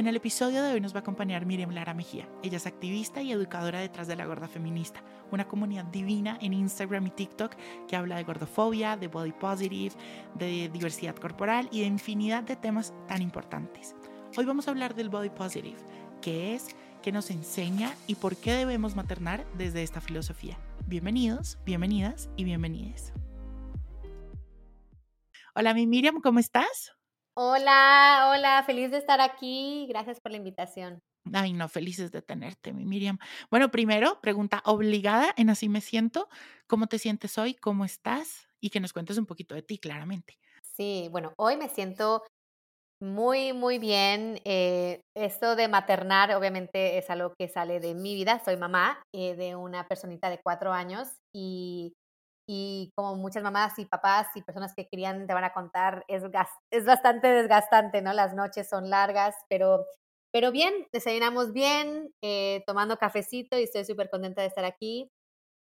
En el episodio de hoy nos va a acompañar Miriam Lara Mejía. Ella es activista y educadora detrás de La Gorda Feminista, una comunidad divina en Instagram y TikTok que habla de gordofobia, de body positive, de diversidad corporal y de infinidad de temas tan importantes. Hoy vamos a hablar del body positive, qué es, qué nos enseña y por qué debemos maternar desde esta filosofía. Bienvenidos, bienvenidas y bienvenides. Hola, mi Miriam, ¿cómo estás? Hola, hola, feliz de estar aquí. Gracias por la invitación. Ay, no, felices de tenerte, mi Miriam. Bueno, primero, pregunta obligada en Así me siento. ¿Cómo te sientes hoy? ¿Cómo estás? Y que nos cuentes un poquito de ti, claramente. Sí, bueno, hoy me siento muy, muy bien. Eh, esto de maternar, obviamente, es algo que sale de mi vida. Soy mamá eh, de una personita de cuatro años y y como muchas mamás y papás y personas que querían te van a contar, es, es bastante desgastante, ¿no? Las noches son largas, pero, pero bien, desayunamos bien, eh, tomando cafecito y estoy súper contenta de estar aquí.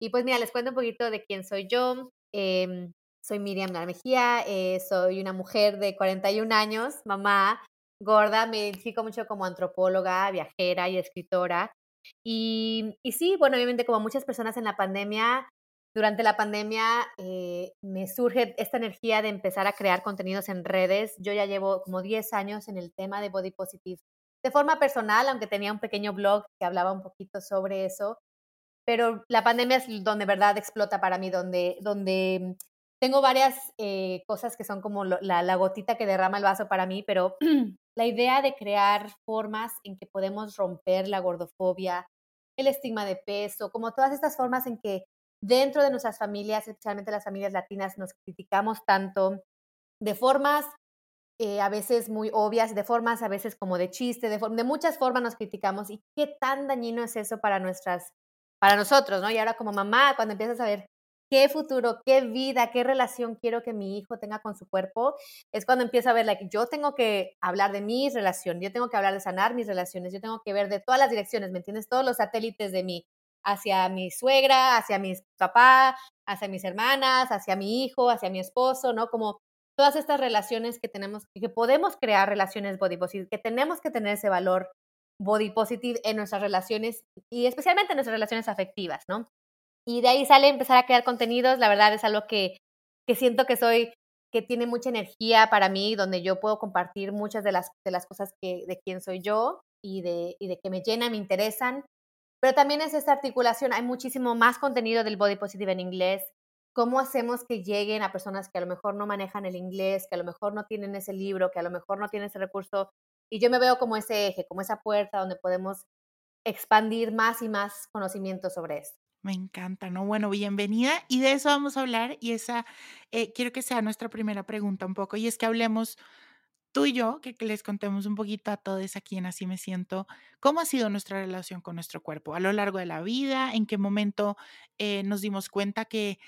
Y pues mira, les cuento un poquito de quién soy yo. Em, soy Miriam Mejía, eh, soy una mujer de 41 años, mamá, gorda, me identifico mucho como antropóloga, viajera y escritora. Y, y sí, bueno, obviamente como muchas personas en la pandemia, durante la pandemia eh, me surge esta energía de empezar a crear contenidos en redes. Yo ya llevo como 10 años en el tema de body positive de forma personal, aunque tenía un pequeño blog que hablaba un poquito sobre eso. Pero la pandemia es donde verdad explota para mí, donde, donde tengo varias eh, cosas que son como la, la gotita que derrama el vaso para mí, pero la idea de crear formas en que podemos romper la gordofobia, el estigma de peso, como todas estas formas en que dentro de nuestras familias, especialmente las familias latinas, nos criticamos tanto de formas eh, a veces muy obvias, de formas a veces como de chiste, de, muchas formas nos criticamos y qué tan dañino es eso para nuestras, para nosotros, ¿no? Y ahora como mamá, cuando empiezas a ver qué futuro, qué vida, qué relación quiero que mi hijo tenga con su cuerpo, es cuando empiezo a ver, like, yo tengo que hablar de mi relación, yo tengo que hablar de sanar mis relaciones, yo tengo que ver de todas las direcciones, ¿me entiendes? Todos los satélites de mi, hacia mi suegra, hacia mi papá, hacia mis hermanas, hacia mi hijo, hacia mi esposo, ¿no? Como todas estas relaciones que tenemos, que podemos crear relaciones body positive, que tenemos que tener ese valor body positive en nuestras relaciones y especialmente en nuestras relaciones afectivas, ¿no? Y de ahí sale empezar a crear contenidos, la verdad es algo que, que siento que soy, que tiene mucha energía para mí, donde yo puedo compartir muchas de las, de las cosas que, de quién soy yo y de, y de que me llenan, me interesan pero también es esta articulación, hay muchísimo más contenido del body positive en inglés. ¿Cómo hacemos que lleguen a personas que a lo mejor no manejan el inglés, que a lo mejor no tienen ese libro, que a lo mejor no tienen ese recurso? Y yo me veo como ese eje, como esa puerta donde podemos expandir más y más conocimiento sobre esto. Me encanta, ¿no? Bueno, bienvenida y de eso vamos a hablar y esa eh, quiero que sea nuestra primera pregunta un poco y es que hablemos tú y yo, que, les contemos un poquito a todos aquí en Así Me Siento, cómo ha sido nuestra relación con nuestro cuerpo a lo largo de la vida, en qué momento eh, nos dimos cuenta que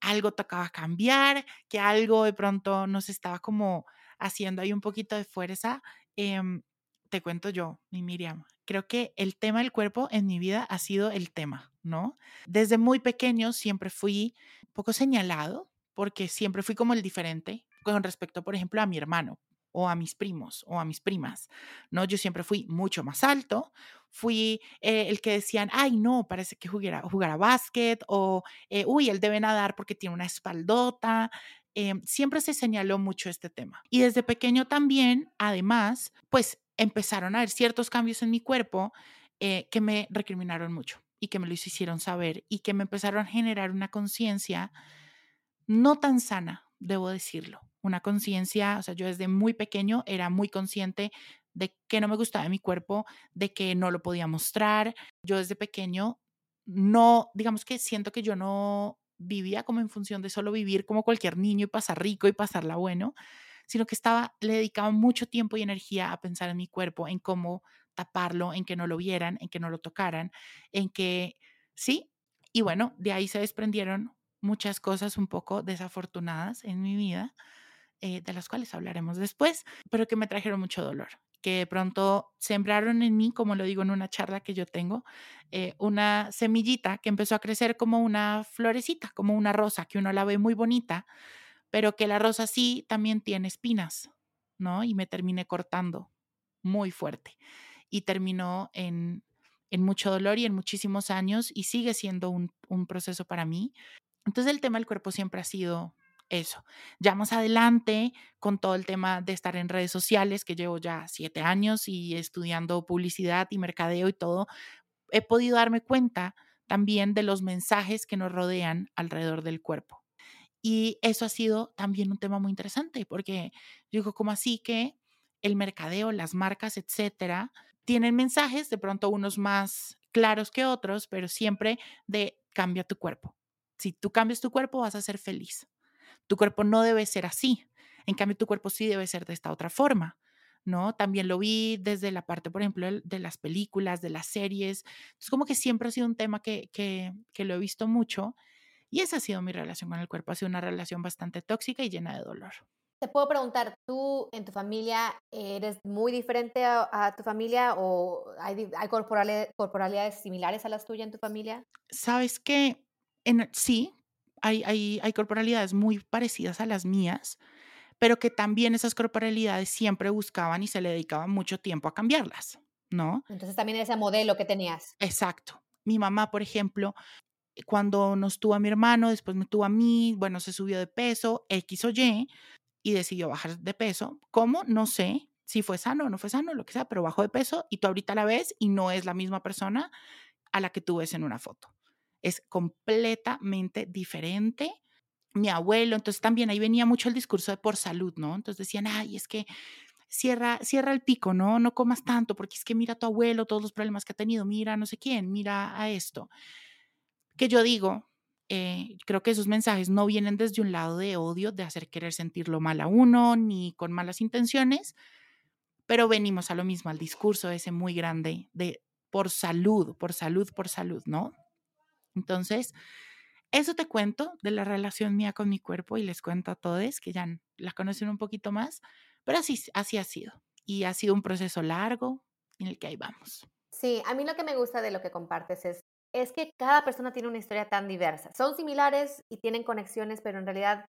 algo tocaba cambiar, que algo de pronto nos estaba como haciendo ahí un poquito de fuerza. Em, te cuento yo, mi Miriam, creo que el tema del cuerpo en mi vida ha sido el tema, ¿no? Desde muy pequeño siempre fui poco señalado porque siempre fui como el diferente con respecto, por ejemplo, a mi hermano o a mis primos o a mis primas, ¿no? Yo siempre fui mucho más alto, fui eh, el que decían, ay, no, parece que jugara, a básquet o, eh, uy, él debe nadar porque tiene una espaldota. Em, siempre se señaló mucho este tema. Y desde pequeño también, además, pues empezaron a haber ciertos cambios en mi cuerpo eh, que me recriminaron mucho y que me lo hicieron saber y que me empezaron a generar una conciencia no tan sana, debo decirlo una conciencia, o sea, yo desde muy pequeño era muy consciente de que no me gustaba mi cuerpo, de que no lo podía mostrar. Yo desde pequeño no, digamos que siento que yo no vivía como en función de solo vivir como cualquier niño y pasar rico y pasarla bueno, sino que estaba, le dedicaba mucho tiempo y energía a pensar en mi cuerpo, en cómo taparlo, en que no lo vieran, en que no lo tocaran, en que, sí, y bueno, de ahí se desprendieron muchas cosas un poco desafortunadas en mi vida, eh, de las cuales hablaremos después, pero que me trajeron mucho dolor que pronto sembraron en mí, como lo digo en una charla que yo tengo, eh, una semillita que empezó a crecer como una florecita, como una rosa, que uno la ve muy bonita, pero que la rosa sí también tiene espinas, ¿no? Y me terminé cortando muy fuerte y terminó en, en mucho dolor y en muchísimos años y sigue siendo un, un proceso para mí. Entonces el tema del cuerpo siempre ha sido eso. Ya más adelante, con todo el tema de estar en redes sociales, que llevo ya siete años y estudiando publicidad y mercadeo y todo, he podido darme cuenta también de los mensajes que nos rodean alrededor del cuerpo. Y eso ha sido también un tema muy interesante, porque digo, ¿cómo así que el mercadeo, las marcas, etcétera, tienen mensajes, de pronto unos más claros que otros, pero siempre de cambia tu cuerpo. Si tú cambias tu cuerpo, vas a ser feliz. Tu cuerpo no debe ser así. En cambio, tu cuerpo sí debe ser de esta otra forma. ¿no? También lo vi desde la parte, por ejemplo, de las películas, de las series. Es como que siempre ha sido un tema que, que, que, lo he visto mucho y esa ha sido mi relación con el cuerpo. Ha sido una relación bastante tóxica y llena de dolor. Te puedo preguntar, ¿tú en tu familia eres muy diferente a, tu familia o hay, hay corporalidades, corporalidades, similares a las tuyas en tu familia? Sabes que en, sí, hay, hay, hay corporalidades muy parecidas a las mías, pero que también esas corporalidades siempre buscaban y se le dedicaban mucho tiempo a cambiarlas, ¿no? Entonces también ese modelo que tenías. Exacto. Mi mamá, por ejemplo, cuando nos tuvo a mi hermano, después me tuvo a mí, bueno, se subió de peso, X o Y, y decidió bajar de peso. ¿Cómo? No sé si fue sano o no fue sano, lo que sea, pero bajó de peso y tú ahorita la ves y no es la misma persona a la que tú ves en una foto es completamente diferente. Mi abuelo, entonces también ahí venía mucho el discurso de por salud, ¿no? Entonces decían, ay, es que cierra, cierra el pico, ¿no? No comas tanto, porque es que mira a tu abuelo, todos los problemas que ha tenido, mira no sé quién, mira a esto. Que yo digo, eh, creo que esos mensajes no vienen desde un lado de odio, de hacer querer sentirlo mal a uno, ni con malas intenciones, pero venimos a lo mismo, al discurso ese muy grande de por salud, por salud, por salud, ¿no? Entonces, eso te cuento de la relación mía con mi cuerpo y les cuento a todos que ya la conocen un poquito más, pero así, así ha sido. Y ha sido un proceso largo en el que ahí vamos. Sí, a mí lo que me gusta de lo que compartes es, es que cada persona tiene una historia tan diversa. Son similares y tienen conexiones, pero en realidad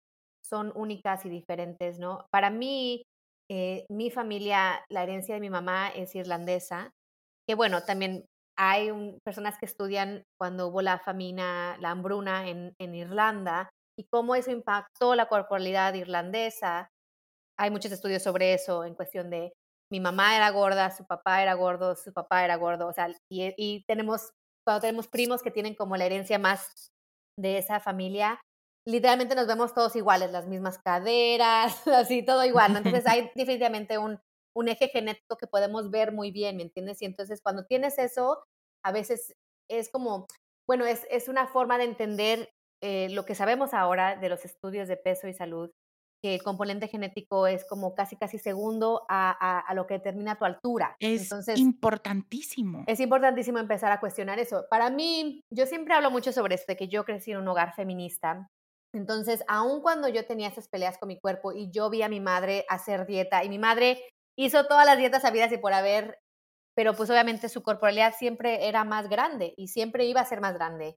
son únicas y diferentes, ¿no? Para mí, eh, mi familia, la herencia de mi mamá es irlandesa, que bueno, también hay personas que estudian cuando hubo la famina, la hambruna en, en Irlanda y cómo eso impactó la corporalidad irlandesa. Hay muchos estudios sobre eso en cuestión de mi mamá era gorda, su papá era gordo, su papá era gordo, o sea, y, y tenemos, cuando tenemos primos que tienen como la herencia más de esa familia, literalmente nos vemos todos iguales, las mismas caderas, así, todo igual, ¿no? Entonces hay definitivamente un, un eje genético que podemos ver muy bien, ¿me entiendes? Y entonces cuando tienes eso, a veces es como, bueno, es, es una forma de entender eh, lo que sabemos ahora de los estudios de peso y salud, que el componente genético es como casi, casi segundo a, a, lo que determina tu altura. Es Entonces, importantísimo. Es importantísimo empezar a cuestionar eso. Para mí, yo siempre hablo mucho sobre esto, de que yo crecí en un hogar feminista. Entonces, aun cuando yo tenía esas peleas con mi cuerpo y yo vi a mi madre hacer dieta y mi madre hizo todas las dietas habidas y por haber, pero pues obviamente su corporalidad siempre era más grande y siempre iba a ser más grande.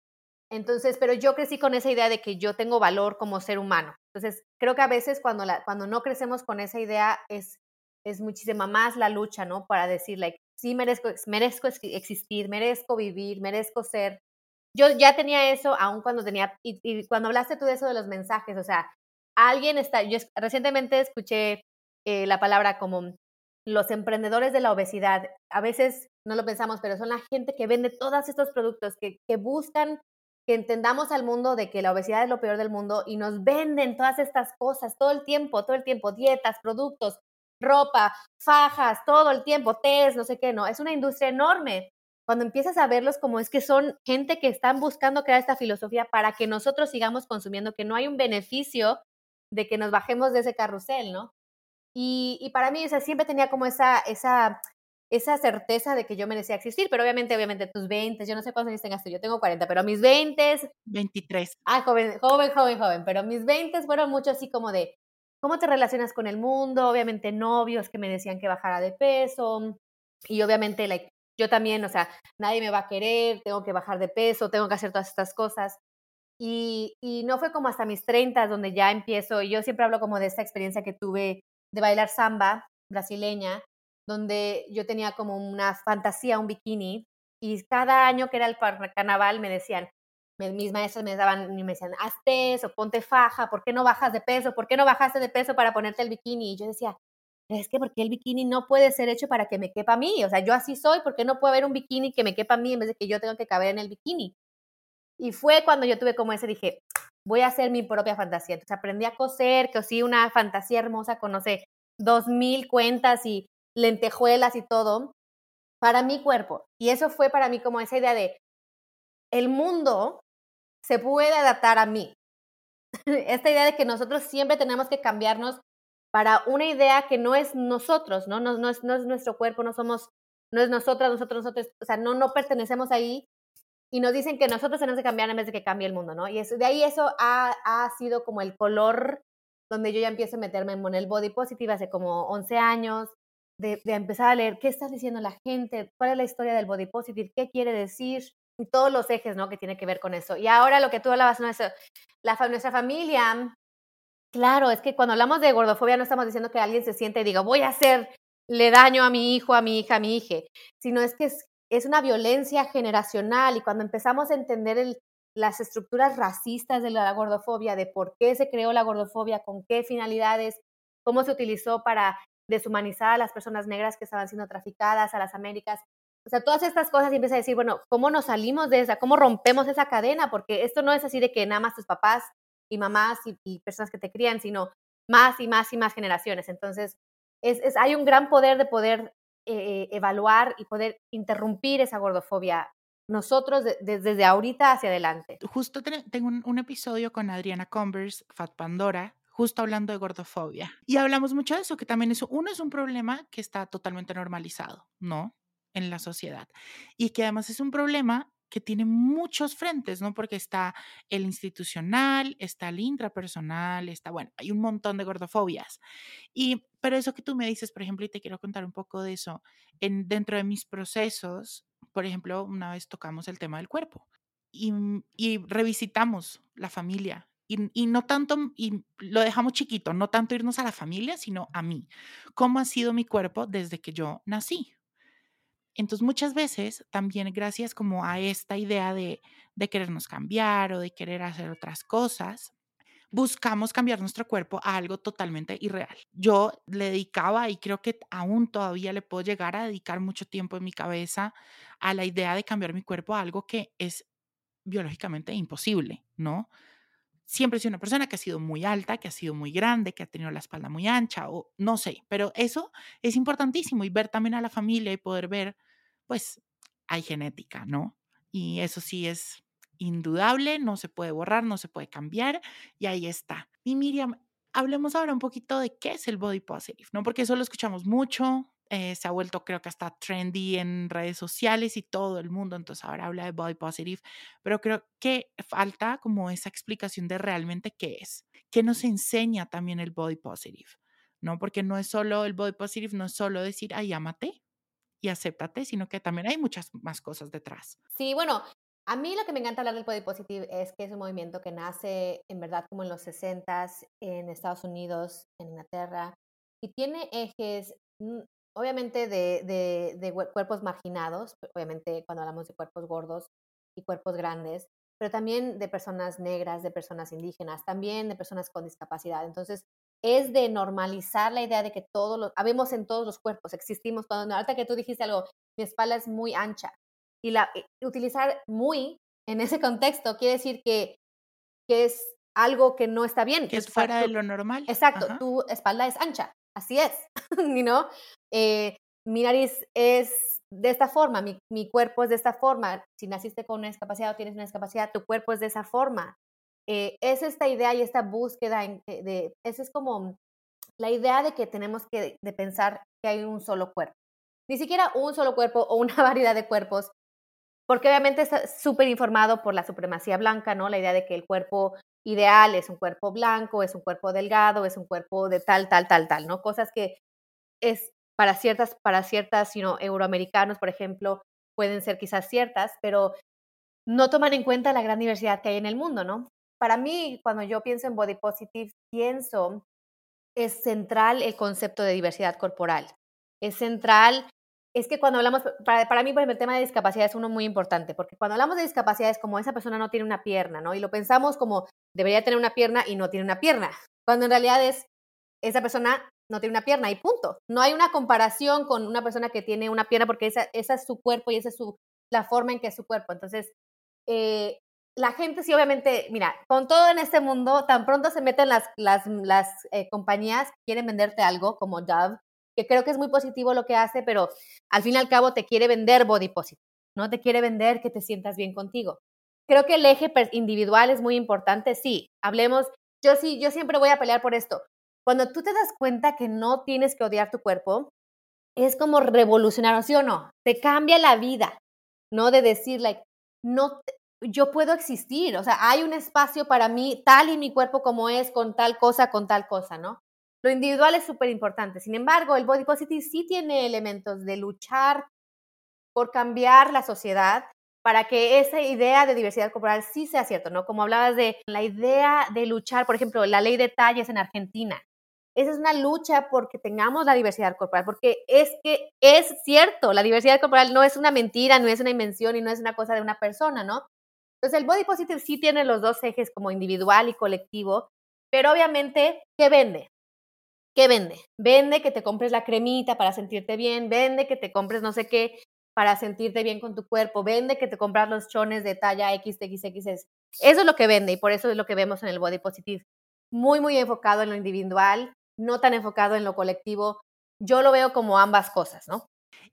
Entonces, pero yo crecí con esa idea de que yo tengo valor como ser humano. Entonces, creo que a veces cuando, la, cuando no crecemos con esa idea es, es muchísima más la lucha, ¿no? Para decir, like, sí merezco, merezco existir, merezco vivir, merezco ser. Yo ya tenía eso aún cuando tenía, y, y cuando hablaste tú de eso de los mensajes, o sea, alguien está, yo recientemente escuché eh, la palabra como los emprendedores de la obesidad, a veces no lo pensamos, pero son la gente que vende todos estos productos, que, que buscan que entendamos al mundo de que la obesidad es lo peor del mundo y nos venden todas estas cosas todo el tiempo, todo el tiempo, dietas, productos, ropa, fajas, todo el tiempo, test, no sé qué, no, es una industria enorme. Cuando empiezas a verlos como es que son gente que están buscando crear esta filosofía para que nosotros sigamos consumiendo, que no hay un beneficio de que nos bajemos de ese carrusel, ¿no? Y, y para mí, o sea, siempre tenía como esa, esa, esa certeza de que yo merecía existir, pero obviamente, obviamente, tus 20, yo no sé cuántos años tengas tú, yo tengo 40, pero mis 20... 23. Ah, joven, joven, joven, joven, pero mis 20 fueron mucho así como de, ¿cómo te relacionas con el mundo? Obviamente novios que me decían que bajara de peso, y obviamente, like, yo también, o sea, nadie me va a querer, tengo que bajar de peso, tengo que hacer todas estas cosas. Y, y no fue como hasta mis 30 donde ya empiezo, y yo siempre hablo como de esta experiencia que tuve de bailar samba brasileña, donde yo tenía como una fantasía, un bikini, y cada año que era el carnaval me decían, mis maestras me daban y me decían, hazte eso, ponte faja, ¿por qué no bajas de peso? ¿Por qué no bajaste de peso para ponerte el bikini? Y yo decía, es que porque el bikini no puede ser hecho para que me quepa a mí, o sea, yo así soy, ¿por qué no puede haber un bikini que me quepa a mí en vez de que yo tenga que caber en el bikini? Y fue cuando yo tuve como ese, dije, voy a hacer mi propia fantasía. Entonces aprendí a coser, cosí una fantasía hermosa con, no dos mil cuentas y lentejuelas y todo para mi cuerpo. Y eso fue para mí como esa idea de, el mundo se puede adaptar a mí. Esta idea de que nosotros siempre tenemos que cambiarnos para una idea que no es nosotros, ¿no? No, no, es, no es nuestro cuerpo, no somos, no es nosotras, nosotros, nosotros, o sea, no, no pertenecemos ahí y nos dicen que nosotros tenemos que cambiar en vez de que cambie el mundo, ¿no? Y eso, de ahí eso ha, ha sido como el color donde yo ya empiezo a meterme en el body positive hace como 11 años, de, de, empezar a leer qué está diciendo la gente, cuál es la historia del body positive, qué quiere decir, y todos los ejes, ¿no? Que tiene que ver con eso. Y ahora lo que tú hablabas, ¿no? Eso, la, nuestra familia, claro, es que cuando hablamos de gordofobia no estamos diciendo que alguien se siente y diga, voy a hacerle daño a mi hijo, a mi hija, a mi hija, sino es que es, es una violencia generacional y cuando empezamos a entender las estructuras racistas de la gordofobia, de por qué se creó la gordofobia, con qué finalidades, cómo se utilizó para deshumanizar a las personas negras que estaban siendo traficadas a las Américas. O sea, todas estas cosas y empieza a decir, bueno, ¿cómo nos salimos de esa? ¿Cómo rompemos esa cadena? Porque esto no es así de que nada más tus papás y mamás y, personas que te crían, sino más y más y más generaciones. Entonces, es, es hay un gran poder de poder eh, evaluar y poder interrumpir esa gordofobia nosotros desde ahorita hacia adelante. Justo tengo un, episodio con Adriana Converse, Fat Pandora, justo hablando de gordofobia. Y hablamos mucho de eso, que también eso, uno es un problema que está totalmente normalizado, ¿no? En la sociedad. Y que además es un problema que tiene muchos frentes, ¿no? Porque está el institucional, está el intrapersonal, está, bueno, hay un montón de gordofobias. Y, pero eso que tú me dices, por ejemplo, y te quiero contar un poco de eso, en, dentro de mis procesos, por ejemplo, una vez tocamos el tema del cuerpo y, y revisitamos la familia. Y, y, no tanto, y lo dejamos chiquito, no tanto irnos a la familia, sino a mí. ¿Cómo ha sido mi cuerpo desde que yo nací? Entonces, muchas veces también gracias como a esta idea de, de querernos cambiar o de querer hacer otras cosas, buscamos cambiar nuestro cuerpo a algo totalmente irreal. Yo le dedicaba y creo que aún todavía le puedo llegar a dedicar mucho tiempo en mi cabeza a la idea de cambiar mi cuerpo a algo que es biológicamente imposible, ¿no? Siempre he sido una persona que ha sido muy alta, que ha sido muy grande, que ha tenido la espalda muy ancha o no sé, pero eso es importantísimo y ver también a la familia y poder ver, pues hay genética, ¿no? Y eso sí es indudable, no se puede borrar, no se puede cambiar y ahí está. Y Miriam, hablemos ahora un poquito de qué es el body positive, ¿no? Porque eso lo escuchamos mucho, eh, se ha vuelto creo que hasta trendy en redes sociales y todo el mundo, entonces ahora habla de body positive, pero creo que falta como esa explicación de realmente qué es, qué nos enseña también el body positive, ¿no? Porque no es solo el body positive, no es solo decir, ay, ámate y acéptate, sino que también hay muchas más cosas detrás. Sí, bueno, a mí lo que me encanta hablar del body positive es que es un movimiento que nace en verdad como en los 60 en Estados Unidos, en Inglaterra, y tiene ejes mm, obviamente de, de, cuerpos marginados, obviamente cuando hablamos de cuerpos gordos y cuerpos grandes, pero también de personas negras, de personas indígenas, también de personas con discapacidad. Entonces, es de normalizar la idea de que todos los, habemos en todos los cuerpos, existimos. Cuando ahorita que tú dijiste algo, mi espalda es muy ancha, y la, eh, utilizar muy en ese contexto quiere decir que, que es algo que no está bien. Que es fuera de lo normal. Exacto, tu espalda es ancha, así es, ¿no? Eh, mi nariz es de esta forma, mi, cuerpo es de esta forma. Si naciste con una discapacidad o tienes una discapacidad, tu cuerpo es de esa forma. Eh, es esta idea y esta búsqueda de, de esa es como la idea de que tenemos que pensar que hay un solo cuerpo. Ni siquiera un solo cuerpo o una variedad de cuerpos, porque obviamente está súper informado por la supremacía blanca, ¿no? La idea de que el cuerpo ideal es un cuerpo blanco, es un cuerpo delgado, es un cuerpo de tal, tal, tal, tal, ¿no? Cosas que es para ciertas, para ciertas, you euroamericanos, por ejemplo, pueden ser quizás ciertas, pero no toman en cuenta la gran diversidad que hay en el mundo, ¿no? Para mí, cuando yo pienso en body positive, pienso, es central el concepto de diversidad corporal. Es central, es que cuando hablamos, para, para mí, por ejemplo, el tema de discapacidad es uno muy importante, porque cuando hablamos de discapacidad es como esa persona no tiene una pierna, ¿no? Y lo pensamos como debería tener una pierna y no tiene una pierna, cuando en realidad es esa persona no tiene una pierna y punto. No hay una comparación con una persona que tiene una pierna porque esa, es su cuerpo y esa es su, la forma en que es su cuerpo. Entonces, eh, la gente sí, obviamente, mira, con todo en este mundo, tan pronto se meten las, las, las eh, compañías quieren venderte algo como Dove, que creo que es muy positivo lo que hace, pero al fin y al cabo te quiere vender body positive, ¿no? Te quiere vender que te sientas bien contigo. Creo que el eje individual es muy importante, sí, hablemos, yo sí, yo siempre voy a pelear por esto. Cuando tú te das cuenta que no tienes que odiar tu cuerpo, es como revolucionario, ¿sí o no? Te cambia la vida, ¿no? De decir, like, no, yo puedo existir, o sea, hay un espacio para mí tal y mi cuerpo como es, con tal cosa, con tal cosa, ¿no? Lo individual es súper importante. Sin embargo, el body positive sí tiene elementos de luchar por cambiar la sociedad para que esa idea de diversidad corporal sí sea cierto, ¿no? Como hablabas de la idea de luchar, por ejemplo, la ley de tallas en Argentina. Esa es una lucha porque tengamos la diversidad corporal, porque es que es cierto, la diversidad corporal no es una mentira, no es una invención y no es una cosa de una persona, ¿no? Entonces el body positive sí tiene los dos ejes como individual y colectivo, pero obviamente, ¿qué vende? ¿Qué vende? Vende que te compres la cremita para sentirte bien, vende que te compres no sé qué para sentirte bien con tu cuerpo, vende que te compras los chones de talla XXX. Eso es lo que vende y por eso es lo que vemos en el body positive. Muy, muy enfocado en lo individual, no tan enfocado en lo colectivo. Yo lo veo como ambas cosas, ¿no?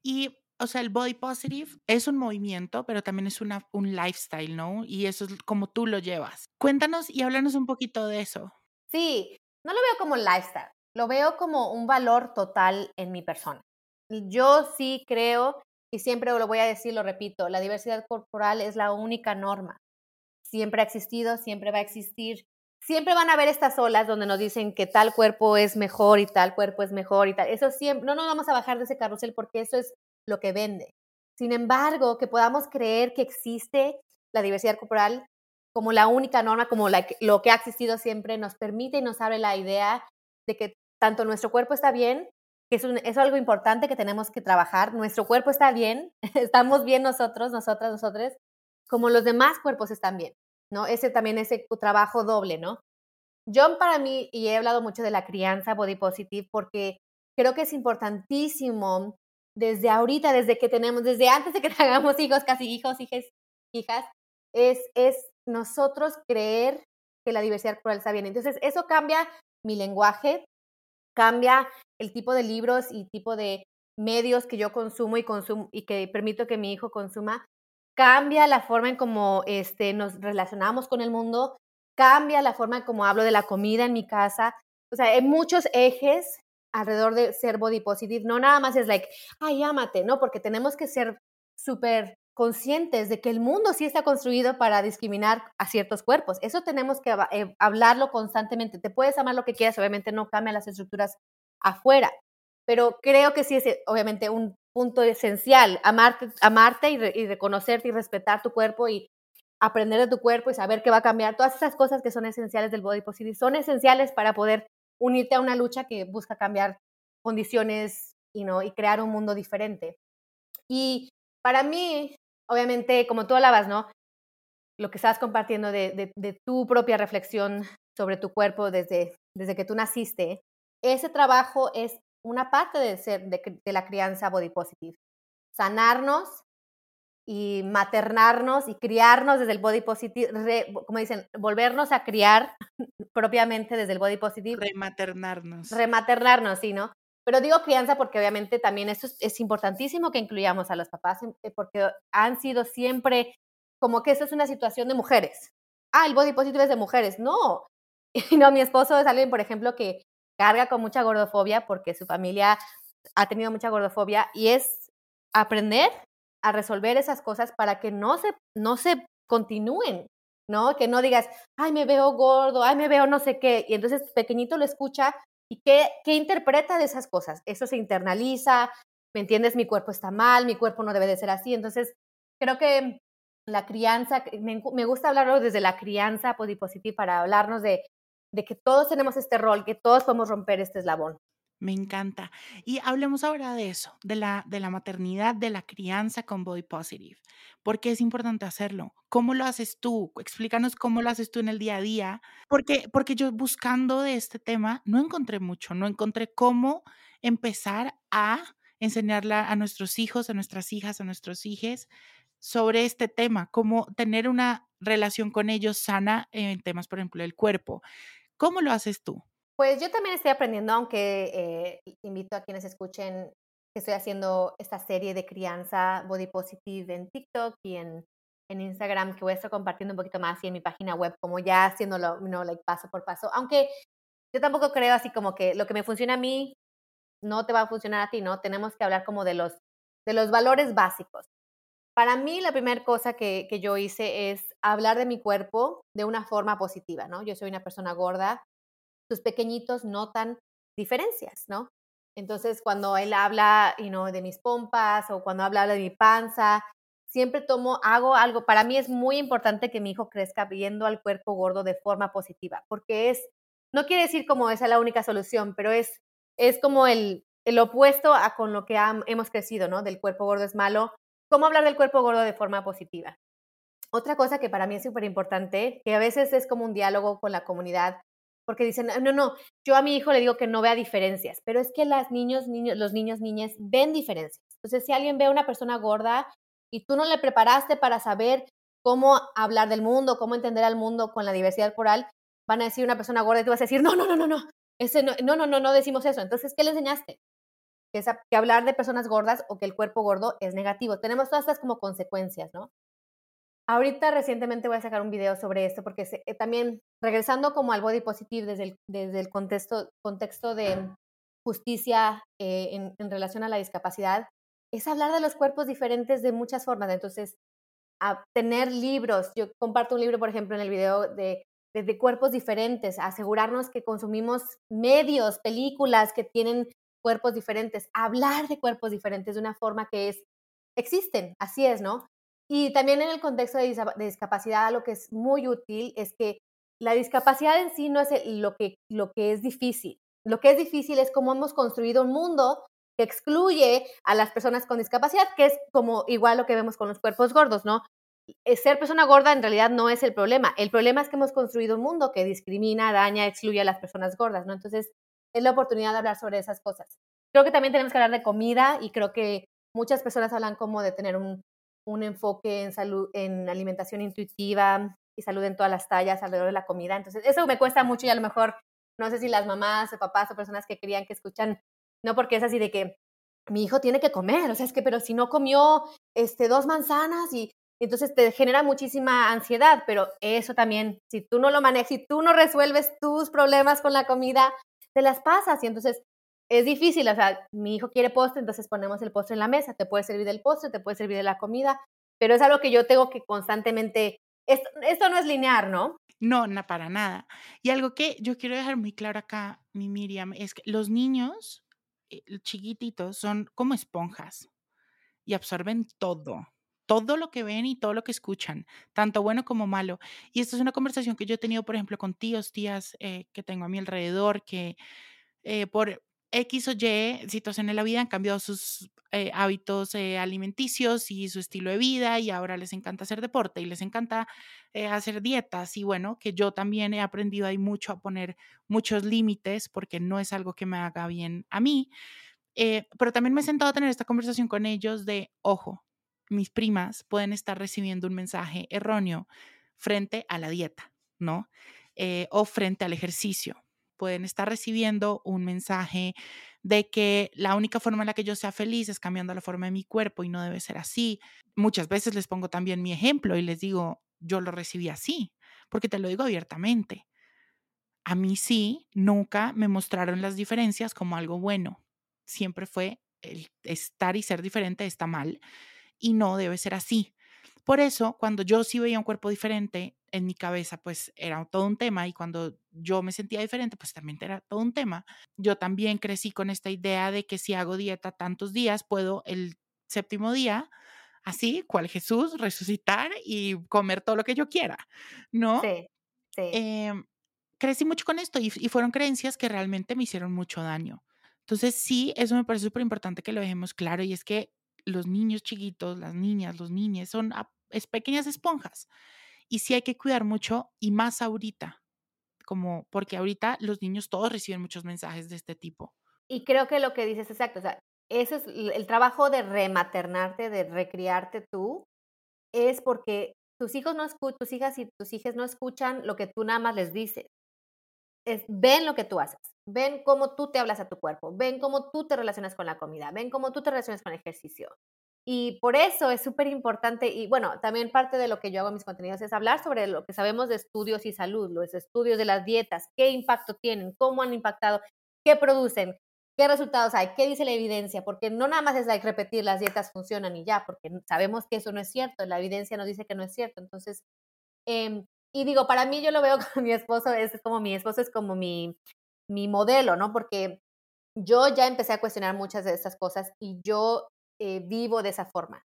Y, o sea, el body positive es un movimiento, pero también es una, un lifestyle, ¿no? Y eso es como tú lo llevas. Cuéntanos y háblanos un poquito de eso. Sí, no lo veo como lifestyle, lo veo como un valor total en mi persona. Yo sí creo, y siempre lo voy a decir, lo repito, la diversidad corporal es la única norma. Siempre ha existido, siempre va a existir siempre van a haber estas olas donde nos dicen que tal cuerpo es mejor y tal cuerpo es mejor y tal. Eso siempre, no nos vamos a bajar de ese carrusel porque eso es lo que vende. Sin embargo, que podamos creer que existe la diversidad corporal como la única norma, como lo que ha existido siempre, nos permite y nos abre la idea de que tanto nuestro cuerpo está bien, que es, es algo importante que tenemos que trabajar, nuestro cuerpo está bien, estamos bien nosotros, nosotras, nosotros, como los demás cuerpos están bien. ¿no? Ese también, ese trabajo doble, ¿no? Yo para mí, y he hablado mucho de la crianza body positive, porque creo que es importantísimo desde ahorita, desde que tenemos, desde antes de que tengamos hijos, casi hijos, hijas, hijas, es, es nosotros creer que la diversidad corporal está bien. Entonces, eso cambia mi lenguaje, cambia el tipo de libros y tipo de medios que yo consumo y consumo y que permito que mi hijo consuma, cambia la forma en cómo este, nos relacionamos con el mundo, cambia la forma en cómo hablo de la comida en mi casa. O sea, hay muchos ejes alrededor de ser body positive. No nada más es like, ay, ámate, ¿no? Porque tenemos que ser súper conscientes de que el mundo sí está construido para discriminar a ciertos cuerpos. Eso tenemos que eh, hablarlo constantemente. Te puedes amar lo que quieras, obviamente no cambia las estructuras afuera, pero creo que sí es eh, obviamente un punto esencial, amarte, amarte y, reconocerte y respetar tu cuerpo y aprender de tu cuerpo y saber que va a cambiar. Todas esas cosas que son esenciales del body positive son esenciales para poder unirte a una lucha que busca cambiar condiciones y crear un mundo diferente. Y para mí, obviamente, como tú hablabas, ¿no? Lo que estás compartiendo de, de, tu propia reflexión sobre tu cuerpo desde, desde que tú naciste, ese trabajo es una parte de, ser, de, la crianza body positive. Sanarnos y maternarnos y criarnos desde el body positive, como dicen, volvernos a criar propiamente desde el body positive. Rematernarnos. Rematernarnos, sí, ¿no? Pero digo crianza porque obviamente también eso es, importantísimo que incluyamos a los papás, eh, porque han sido siempre como que eso es una situación de mujeres. Ah, el body positive es de mujeres. No. no, mi esposo es alguien, por ejemplo, que carga con mucha gordofobia porque su familia ha tenido mucha gordofobia y es aprender a resolver esas cosas para que no se, no se continúen, ¿no? Que no digas, ay, me veo gordo, ay, me veo no sé qué. Y entonces pequeñito lo escucha y qué, qué interpreta de esas cosas. Eso se internaliza, ¿me entiendes? Mi cuerpo está mal, mi cuerpo no debe de ser así. Entonces, creo que la crianza, me, me gusta hablarlo desde la crianza positiva para hablarnos de, de que todos tenemos este rol, que todos podemos romper este eslabón. Me encanta. Y hablemos ahora de eso, de la, de la maternidad, de la crianza con Body Positive. ¿Por qué es importante hacerlo? ¿Cómo lo haces tú? Explícanos cómo lo haces tú en el día a día. Porque, porque yo buscando de este tema no encontré mucho, no encontré cómo empezar a enseñarle a nuestros hijos, a nuestras hijas, a nuestros hijos sobre este tema, cómo tener una relación con ellos sana en temas, por ejemplo, del cuerpo. ¿Cómo lo haces tú? Pues yo también estoy aprendiendo, aunque eh, invito a quienes escuchen que estoy haciendo esta serie de crianza body positive en TikTok y en, en Instagram, que voy a estar compartiendo un poquito más y en mi página web, como ya haciéndolo, no, like, paso por paso. Aunque yo tampoco creo así como que lo que me funciona a mí no te va a funcionar a ti, ¿no? Tenemos que hablar como de los, de los valores básicos. Para mí, la primera cosa que, que yo hice es hablar de mi cuerpo de una forma positiva, ¿no? Yo soy una persona gorda, tus pequeñitos notan diferencias, ¿no? Entonces, cuando él habla you know, de mis pompas o cuando habla de mi panza, siempre tomo, hago algo. Para mí es muy importante que mi hijo crezca viendo al cuerpo gordo de forma positiva, porque es, no quiere decir como esa es la única solución, pero es, es como el, el opuesto a con lo que hemos crecido, ¿no? Del cuerpo gordo es malo. ¿Cómo hablar del cuerpo gordo de forma positiva? Otra cosa que para mí es súper importante, que a veces es como un diálogo con la comunidad, porque dicen, no, no, yo a mi hijo le digo que no vea diferencias, pero es que las niños, niños, los niños, niñas ven diferencias. Entonces, si alguien ve a una persona gorda y tú no le preparaste para saber cómo hablar del mundo, cómo entender al mundo con la diversidad corporal, van a decir una persona gorda y tú vas a decir, no, no, no, no, no, ese no, no, no, no, decimos eso. Entonces, ¿qué le enseñaste? Que, que hablar de personas gordas o que el cuerpo gordo es negativo. Tenemos todas estas como consecuencias, ¿no? Ahorita recientemente voy a sacar un video sobre esto porque eh, también regresando como al body positive desde el, desde el contexto, contexto de justicia eh, en, en, relación a la discapacidad, es hablar de los cuerpos diferentes de muchas formas. Entonces, a tener libros, yo comparto un libro, por ejemplo, en el video de, de, de cuerpos diferentes, asegurarnos que consumimos medios, películas que tienen cuerpos diferentes, hablar de cuerpos diferentes de una forma que es, existen, así es, ¿no? Y también en el contexto de, discapacidad, lo que es muy útil es que la discapacidad en sí no es lo que, lo que es difícil. Lo que es difícil es cómo hemos construido un mundo que excluye a las personas con discapacidad, que es como igual lo que vemos con los cuerpos gordos, ¿no? Eh, ser persona gorda en realidad no es el problema. El problema es que hemos construido un mundo que discrimina, daña, excluye a las personas gordas, ¿no? Entonces, es la oportunidad de hablar sobre esas cosas. Creo que también tenemos que hablar de comida y creo que muchas personas hablan como de tener un, un enfoque en salud, en alimentación intuitiva y salud en todas las tallas alrededor de la comida. Entonces, eso me cuesta mucho y a lo mejor, no sé si las mamás o papás o personas que querían que escuchan, no porque es así de que mi hijo tiene que comer, o sea, es que, pero si no comió este, dos manzanas y entonces te genera muchísima ansiedad, pero eso también, si tú no lo manejas, si tú no resuelves tus problemas con la comida, te las pasas y entonces es difícil, o sea, mi hijo quiere postre, entonces ponemos el postre en la mesa, te puede servir del postre, te puede servir de la comida, pero es algo que yo tengo que constantemente, esto, no es lineal, ¿no? No, no, para nada. Y algo que yo quiero dejar muy claro acá, mi Miriam, es que los niños eh, chiquititos son como esponjas y absorben todo, todo lo que ven y todo lo que escuchan, tanto bueno como malo. Y esto es una conversación que yo he tenido, por ejemplo, con tíos, tías eh, que tengo a mi alrededor, que eh, por X o Y situación en la vida han cambiado sus eh, hábitos eh, alimenticios y su estilo de vida y ahora les encanta hacer deporte y les encanta eh, hacer dietas y bueno, que yo también he aprendido ahí mucho a poner muchos límites porque no es algo que me haga bien a mí, pero también me he sentado a tener esta conversación con ellos de, ojo, mis primas pueden estar recibiendo un mensaje erróneo frente a la dieta, ¿no? o frente al ejercicio pueden estar recibiendo un mensaje de que la única forma en la que yo sea feliz es cambiando la forma de mi cuerpo y no debe ser así. Muchas veces les pongo también mi ejemplo y les digo, yo lo recibí así, porque te lo digo abiertamente. a mí sí, nunca me mostraron las diferencias como algo bueno. Siempre fue el estar y ser diferente está mal y no debe ser así. Por eso, cuando yo sí veía un cuerpo diferente, en mi cabeza pues era todo un tema y cuando yo me sentía diferente pues también era todo un tema. Yo también crecí con esta idea de que si hago dieta tantos días, puedo el séptimo día, así, cual Jesús, resucitar y comer todo lo que yo quiera, ¿no? Sí, sí. Em, crecí mucho con esto y, y fueron creencias que realmente me hicieron mucho daño. Entonces, sí, eso me parece súper importante que lo dejemos claro y es que los niños chiquitos, las niñas, los niños son es pequeñas esponjas y sí hay que cuidar mucho y más ahorita, como porque ahorita los niños todos reciben muchos mensajes de este tipo. Y creo que lo que dices es exacto, o sea, ese es el trabajo de rematernarte, de recriarte tú, es porque tus hijos no escuchan, tus hijas y tus hijas no escuchan lo que tú nada más les dices. Es, ven lo que tú haces, ven cómo tú te hablas a tu cuerpo, ven cómo tú te relacionas con la comida, ven cómo tú te relacionas con el ejercicio. Y por eso es súper importante, y bueno, también parte de lo que yo hago en mis contenidos es hablar sobre lo que sabemos de estudios y salud, los estudios de las dietas, qué impacto tienen, cómo han impactado, qué producen, qué resultados hay, qué dice la evidencia, porque no nada más es like repetir las dietas funcionan y ya, porque sabemos que eso no es cierto, la evidencia nos dice que no es cierto. Entonces, eh, y digo, para mí yo lo veo con mi esposo, es como mi esposo es como mi, mi modelo, ¿no? Porque yo ya empecé a cuestionar muchas de estas cosas y yo eh, vivo de esa forma.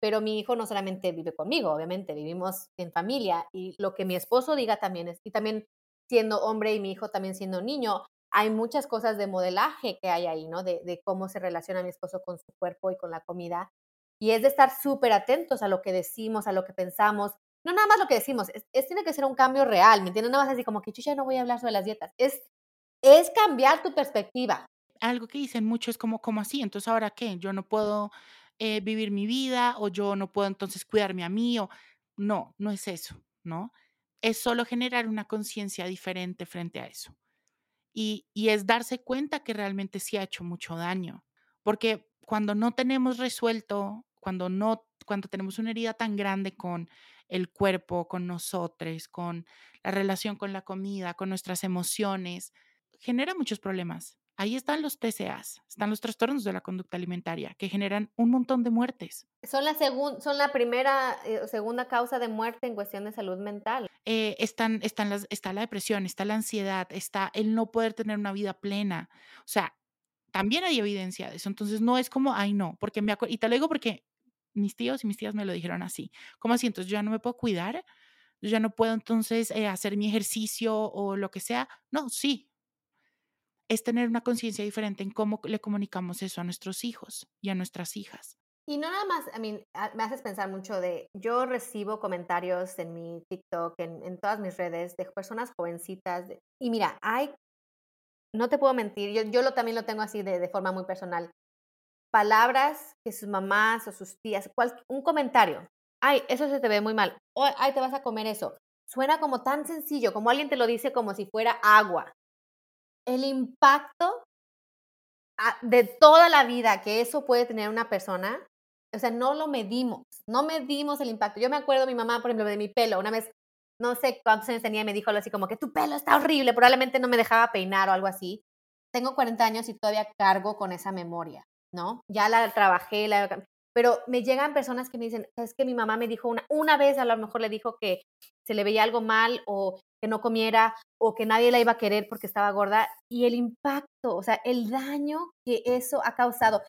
Pero mi hijo no solamente vive conmigo, obviamente, vivimos en familia y lo que mi esposo diga también es, y también siendo hombre y mi hijo también siendo niño, hay muchas cosas de modelaje que hay ahí, ¿no? De, cómo se relaciona mi esposo con su cuerpo y con la comida. Y es de estar súper atentos a lo que decimos, a lo que pensamos. No nada más lo que decimos, es, tiene que ser un cambio real, ¿me entiendes? Nada más así como que yo ya no voy a hablar sobre las dietas. Es, es cambiar tu perspectiva. Algo que dicen mucho es como, ¿cómo así? Entonces, ¿ahora qué? Yo no puedo eh, vivir mi vida o yo no puedo entonces cuidarme a mí o no, no es eso, ¿no? Es solo generar una conciencia diferente frente a eso. Y, y es darse cuenta que realmente sí ha hecho mucho daño, porque cuando no tenemos resuelto, cuando no, cuando tenemos una herida tan grande con el cuerpo, con nosotros, con la relación con la comida, con nuestras emociones, genera muchos problemas. Ahí están los TCAs, están los trastornos de la conducta alimentaria, que generan un montón de muertes. Son la, son la primera o eh, segunda causa de muerte en cuestión de salud mental. Eh, están, están las, está la depresión, está la ansiedad, está el no poder tener una vida plena. O sea, también hay evidencia de eso. Entonces, no es como, ay, no, porque me acuerdo, y te lo digo porque mis tíos y mis tías me lo dijeron así. ¿Cómo así? Entonces, yo ya no me puedo cuidar, yo ya no puedo entonces eh, hacer mi ejercicio o lo que sea. No, sí, es tener una conciencia diferente en cómo le comunicamos eso a nuestros hijos y a nuestras hijas. Y no nada más, a mí me haces pensar mucho de, yo recibo comentarios en mi TikTok, en, en todas mis redes, de personas jovencitas, y mira, hay, no te puedo mentir, yo, yo lo, también lo tengo así de, de forma muy personal, palabras que sus mamás o sus tías, cual, un comentario, ay, eso se te ve muy mal, o ay, te vas a comer eso, suena como tan sencillo, como alguien te lo dice como si fuera agua, el impacto de toda la vida que eso puede tener una persona, o sea, no lo medimos, no medimos el impacto. Yo me acuerdo mi mamá, por ejemplo, de mi pelo, una vez, no sé cuántos años tenía, me dijo algo así como que tu pelo está horrible, probablemente no me dejaba peinar o algo así. Tengo 40 años y todavía cargo con esa memoria, ¿no? Ya la trabajé, la, pero me llegan personas que me dicen, es que mi mamá me dijo una, una vez, a lo mejor le dijo que se le veía algo mal o que no comiera o que nadie la iba a querer porque estaba gorda y el impacto, o sea, el daño que eso ha causado,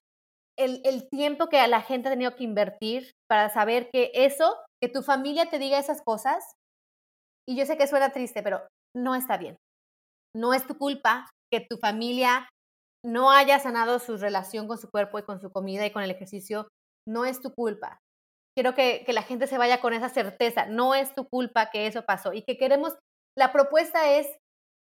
el, el tiempo que la gente ha tenido que invertir para saber que eso, que tu familia te diga esas cosas, y yo sé que suena triste, pero no está bien. No es tu culpa que tu familia no haya sanado su relación con su cuerpo y con su comida y con el ejercicio no es tu culpa. Quiero que, la gente se vaya con esa certeza, no es tu culpa que eso pasó y que queremos, la propuesta es,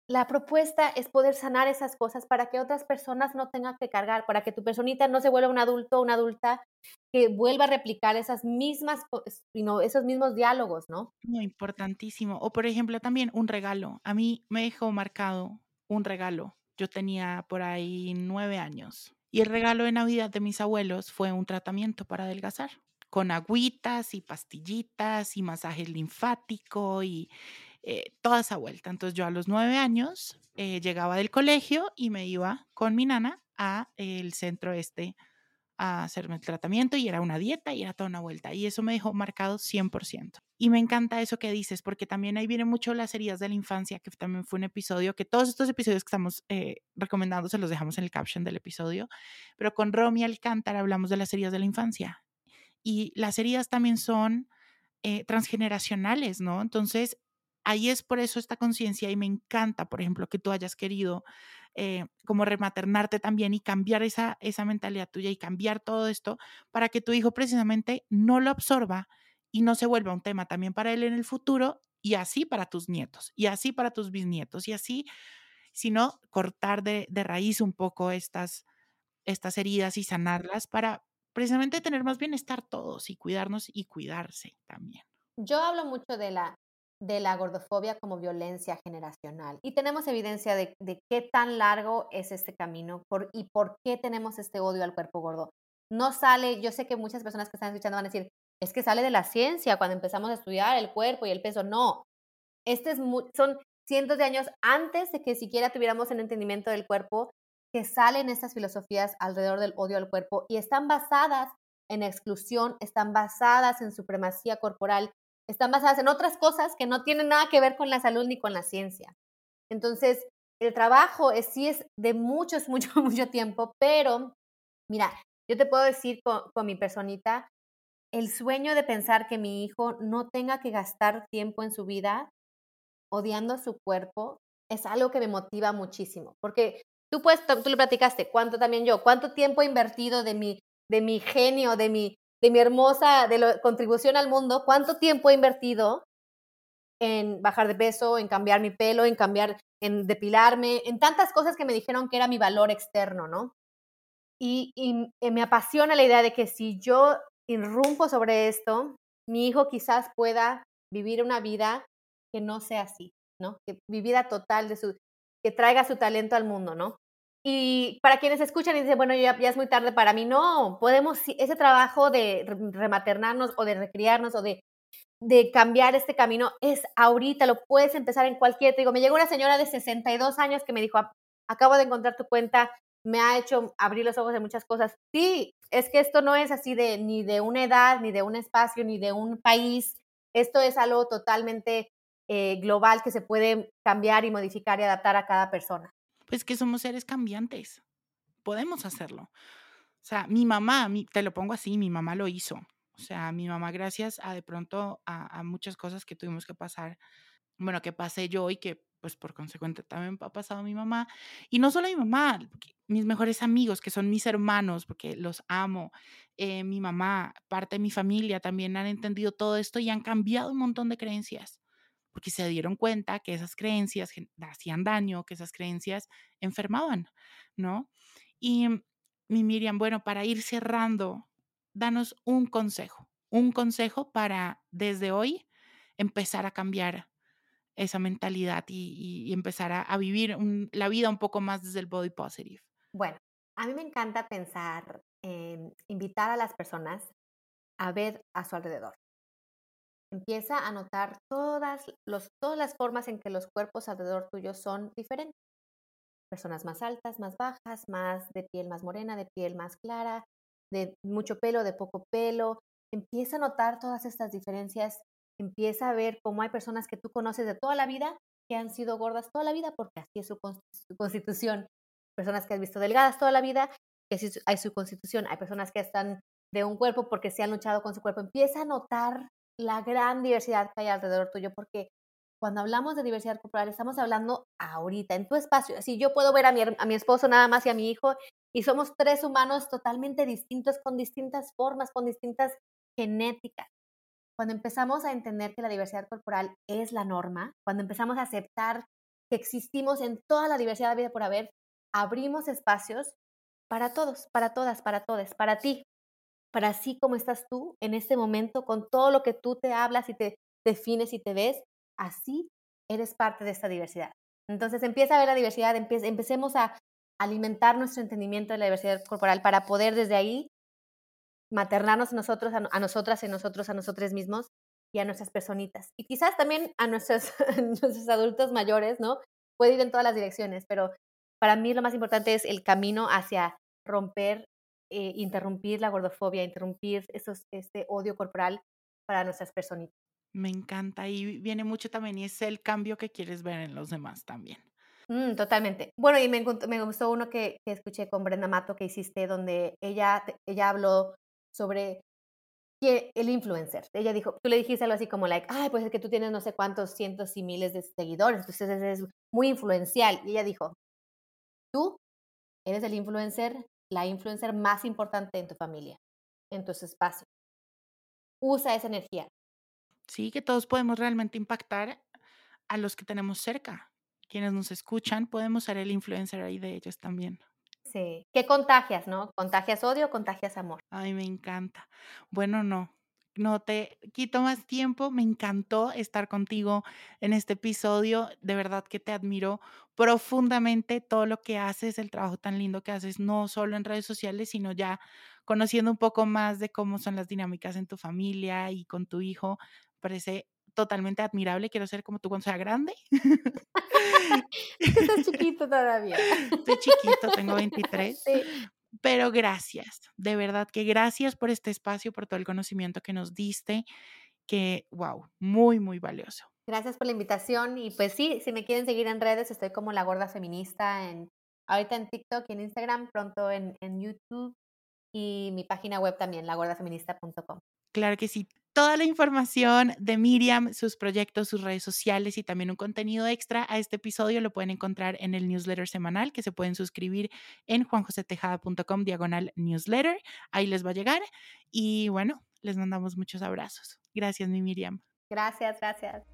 la propuesta es poder sanar esas cosas para que otras personas no tengan que cargar, para que tu personita no se vuelva un adulto o una adulta que vuelva a replicar esas mismas, esos mismos diálogos, ¿no? Muy importantísimo. O por ejemplo también un regalo. A mí me dejó marcado un regalo. Yo tenía por ahí nueve años y el regalo de Navidad de mis abuelos fue un tratamiento para adelgazar, con agüitas y pastillitas y masaje linfático y, eh, toda esa vuelta. Entonces yo a los nueve años eh, llegaba del colegio y me iba con mi nana a el centro este a hacerme el tratamiento y era una dieta y era toda una vuelta. Y eso me dejó marcado 100%. Y me encanta eso que dices, porque también ahí vienen mucho las heridas de la infancia, que también fue un episodio, que todos estos episodios que estamos eh, recomendando se los dejamos en el caption del episodio, pero con Romy Alcántara hablamos de las heridas de la infancia. Y las heridas también son eh, transgeneracionales, ¿no? Entonces, ahí es por eso esta conciencia y me encanta, por ejemplo, que tú hayas querido eh, como rematernarte también y cambiar esa, esa mentalidad tuya y cambiar todo esto para que tu hijo precisamente no lo absorba y no se vuelva un tema también para él en el futuro y así para tus nietos y así para tus bisnietos y así, sino cortar de, de raíz un poco estas, estas heridas y sanarlas para precisamente tener más bienestar todos y cuidarnos y cuidarse también. Yo hablo mucho de la de la gordofobia como violencia generacional. Y tenemos evidencia de, qué tan largo es este camino por, y por qué tenemos este odio al cuerpo gordo. No sale, yo sé que muchas personas que están escuchando van a decir, es que sale de la ciencia cuando empezamos a estudiar el cuerpo y el peso. No, este es son cientos de años antes de que siquiera tuviéramos el entendimiento del cuerpo que salen estas filosofías alrededor del odio al cuerpo y están basadas en exclusión, están basadas en supremacía corporal están basadas en otras cosas que no tienen nada que ver con la salud ni con la ciencia. Entonces, el trabajo es, sí es de muchos, mucho, mucho tiempo, pero mira, yo te puedo decir con, mi personita, el sueño de pensar que mi hijo no tenga que gastar tiempo en su vida odiando su cuerpo es algo que me motiva muchísimo, porque tú puedes, tú le platicaste, cuánto también yo, cuánto tiempo he invertido de mi, de mi genio, de mi, de mi hermosa de la contribución al mundo, cuánto tiempo he invertido en bajar de peso, en cambiar mi pelo, en cambiar, en depilarme, en tantas cosas que me dijeron que era mi valor externo, ¿no? Y, y, me apasiona la idea de que si yo irrumpo sobre esto, mi hijo quizás pueda vivir una vida que no sea así, ¿no? Que vida total de su, que traiga su talento al mundo, ¿no? Y para quienes escuchan y dicen, bueno, ya, es muy tarde para mí, no, podemos, ese trabajo de rematernarnos o de recriarnos o de, de cambiar este camino es ahorita, lo puedes empezar en cualquier, te digo, me llegó una señora de 62 años que me dijo, acabo de encontrar tu cuenta, me ha hecho abrir los ojos de muchas cosas. Sí, es que esto no es así de ni de una edad, ni de un espacio, ni de un país. Esto es algo totalmente eh, global que se puede cambiar y modificar y adaptar a cada persona pues que somos seres cambiantes. Podemos hacerlo. O sea, mi mamá, te lo pongo así, mi mamá lo hizo. O sea, mi mamá, gracias a de pronto a, muchas cosas que tuvimos que pasar, bueno, que pasé yo y que pues por consecuente también ha pasado mi mamá. Y no solo mi mamá, mis mejores amigos, que son mis hermanos, porque los amo, eh, mi mamá, parte de mi familia también han entendido todo esto y han cambiado un montón de creencias porque se dieron cuenta que esas creencias hacían daño, que esas creencias enfermaban, ¿no? Y mi Miriam, bueno, para ir cerrando, danos un consejo, un consejo para desde hoy empezar a cambiar esa mentalidad y, empezar a, vivir la vida un poco más desde el body positive. Bueno, a mí me encanta pensar, en invitar a las personas a ver a su alrededor. Empieza a notar todas, los, todas las formas en que los cuerpos alrededor tuyo son diferentes. Personas más altas, más bajas, más de piel más morena, de piel más clara, de mucho pelo, de poco pelo. Empieza a notar todas estas diferencias. Empieza a ver cómo hay personas que tú conoces de toda la vida que han sido gordas toda la vida porque así es su, constitución. Personas que has visto delgadas toda la vida, que así hay su constitución. Hay personas que están de un cuerpo porque se han luchado con su cuerpo. Empieza a notar la gran diversidad que hay alrededor tuyo, porque cuando hablamos de diversidad corporal estamos hablando ahorita, en tu espacio. Si yo puedo ver a mi, a mi esposo nada más y a mi hijo y somos tres humanos totalmente distintos, con distintas formas, con distintas genéticas. Cuando empezamos a entender que la diversidad corporal es la norma, cuando empezamos a aceptar que existimos en toda la diversidad de vida por haber, abrimos espacios para todos, para todas, para todos, para ti, para así como estás tú en este momento, con todo lo que tú te hablas y te defines y te ves, así eres parte de esta diversidad. Entonces empieza a ver la diversidad, empecemos a alimentar nuestro entendimiento de la diversidad corporal para poder desde ahí maternarnos nosotros, a, nosotras, y nosotros, a nosotros mismos y a nuestras personitas. Y quizás también a nuestros, nuestros adultos mayores, ¿no? Puede ir en todas las direcciones, pero para mí lo más importante es el camino hacia romper, eh, interrumpir la gordofobia, interrumpir esos, este odio corporal para nuestras personitas. Me encanta y viene mucho también y es el cambio que quieres ver en los demás también. Mm, totalmente. Bueno, y me, me gustó uno que, que, escuché con Brenda Mato que hiciste, donde ella, ella habló sobre el influencer. Ella dijo, tú le dijiste algo así como, like, ay, pues es que tú tienes no sé cuántos cientos y miles de seguidores, entonces es muy influencial. Y ella dijo, tú eres el influencer, la influencer más importante en tu familia, en tu espacio. Usa esa energía. Sí, que todos podemos realmente impactar a los que tenemos cerca. Quienes nos escuchan, podemos ser el influencer ahí de ellos también. Sí. ¿Qué contagias, no? ¿Contagias odio o contagias amor? Ay, me encanta. Bueno, no, no te quito más tiempo. Me encantó estar contigo en este episodio. De verdad que te admiro profundamente todo lo que haces, el trabajo tan lindo que haces, no solo en redes sociales, sino ya conociendo un poco más de cómo son las dinámicas en tu familia y con tu hijo. Parece totalmente admirable. Quiero ser como tú cuando sea grande. Estás chiquito todavía. Estoy chiquito, tengo 23. Sí. Pero gracias, de verdad que gracias por este espacio, por todo el conocimiento que nos diste, que, wow, muy, muy valioso. Gracias por la invitación y pues sí, si me quieren seguir en redes, estoy como La Gorda Feminista, en, ahorita en TikTok y en Instagram, pronto en, en YouTube y mi página web también, lagordafeminista.com. Claro que sí. Toda la información de Miriam, sus proyectos, sus redes sociales y también un contenido extra a este episodio lo pueden encontrar en el newsletter semanal que se pueden suscribir en juanjosetejada.com diagonal newsletter. Ahí les va a llegar. Y bueno, les mandamos muchos abrazos. Gracias, mi Miriam. Gracias, gracias.